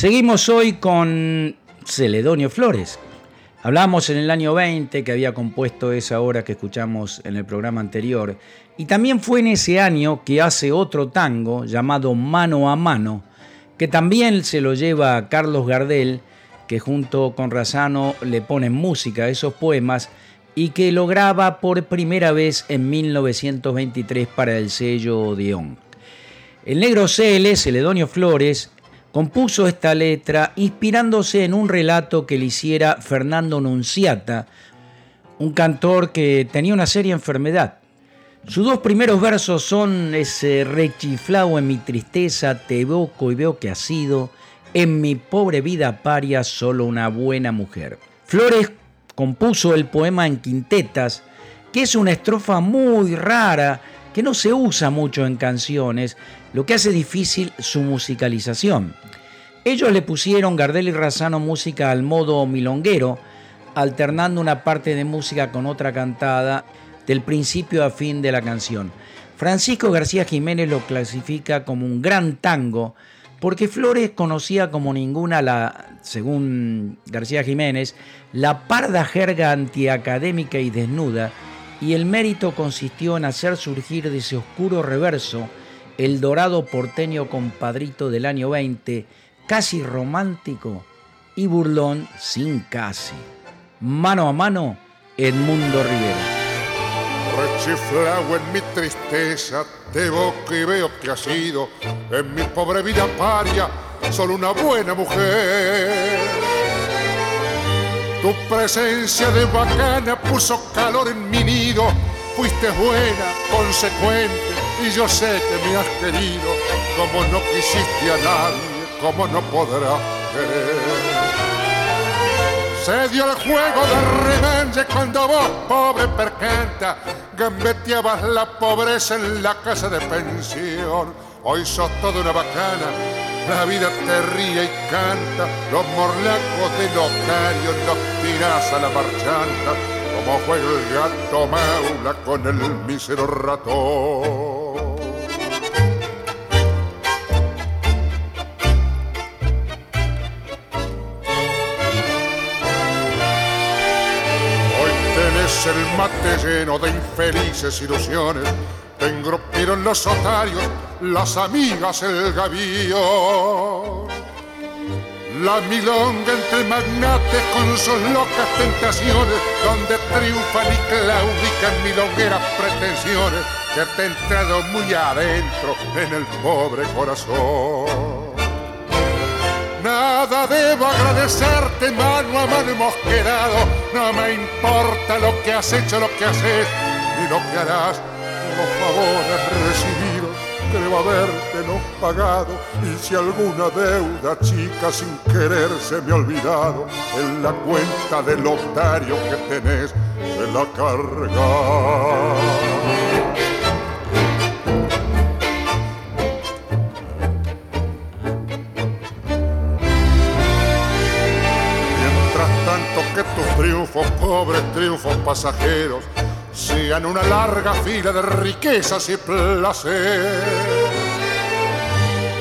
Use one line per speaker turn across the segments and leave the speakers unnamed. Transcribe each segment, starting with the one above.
Seguimos hoy con Celedonio Flores. Hablamos en el año 20 que había compuesto esa obra que escuchamos en el programa anterior. Y también fue en ese año que hace otro tango llamado Mano a Mano, que también se lo lleva Carlos Gardel, que junto con Razano le pone música a esos poemas y que lo graba por primera vez en 1923 para el sello Odeón. El negro CL, Celedonio Flores, compuso esta letra inspirándose en un relato que le hiciera Fernando Nunciata, un cantor que tenía una seria enfermedad. Sus dos primeros versos son ese rechiflao en mi tristeza, te evoco y veo que ha sido, en mi pobre vida paria solo una buena mujer. Flores compuso el poema en quintetas, que es una estrofa muy rara, que no se usa mucho en canciones, lo que hace difícil su musicalización. Ellos le pusieron Gardel y Razano música al modo milonguero, alternando una parte de música con otra cantada del principio a fin de la canción. Francisco García Jiménez lo clasifica como un gran tango, porque Flores conocía como ninguna la, según García Jiménez, la parda jerga antiacadémica y desnuda, y el mérito consistió en hacer surgir de ese oscuro reverso el dorado porteño compadrito del año 20, casi romántico y burlón sin casi. Mano a mano, Edmundo Rivera.
Rechiflado en mi tristeza, te y veo que ha sido en mi pobre vida paria solo una buena mujer. Tu presencia de bacana puso calor en mi nido, fuiste buena, consecuente, y yo sé que me has querido como no quisiste a nadie, como no podrás querer. Se dio el juego de revenge cuando vos, pobre percanta, gambeteabas la pobreza en la casa de pensión. Hoy sos toda una bacana, la vida te ríe y canta, los morlacos de locario los tirás a la marchanta, como fue el gato maula con el mísero ratón. el mate lleno de infelices ilusiones. Te en los otarios, las amigas, el gavillo. La milonga entre magnates con sus locas tentaciones, donde triunfan y claudican milongueras pretensiones que te han entrado muy adentro en el pobre corazón. Nada debo agradecerte, mano a mano hemos quedado. No me importa lo que has hecho, lo que haces, ni lo que harás. Los favores recibidos, creo haberte no pagado. Y si alguna deuda chica sin querer se me ha olvidado, en la cuenta del lotario que tenés, se la carga. triunfos, pobres triunfos pasajeros, sean una larga fila de riquezas y placer.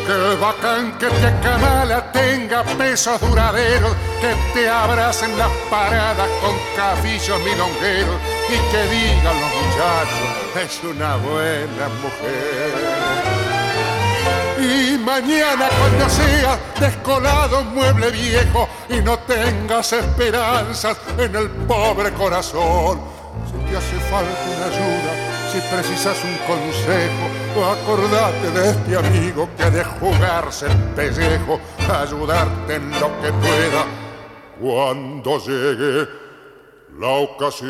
Que el bacán que te acamala tenga pesos duraderos, que te abracen las paradas con cabillos milongueros y que digan los muchachos, es una buena mujer. Y mañana cuando sea descolado mueble viejo y no tengas esperanzas en el pobre corazón. Si te hace falta una ayuda, si precisas un consejo, acordate de este amigo que de jugarse el pellejo, ayudarte en lo que pueda cuando llegue la ocasión.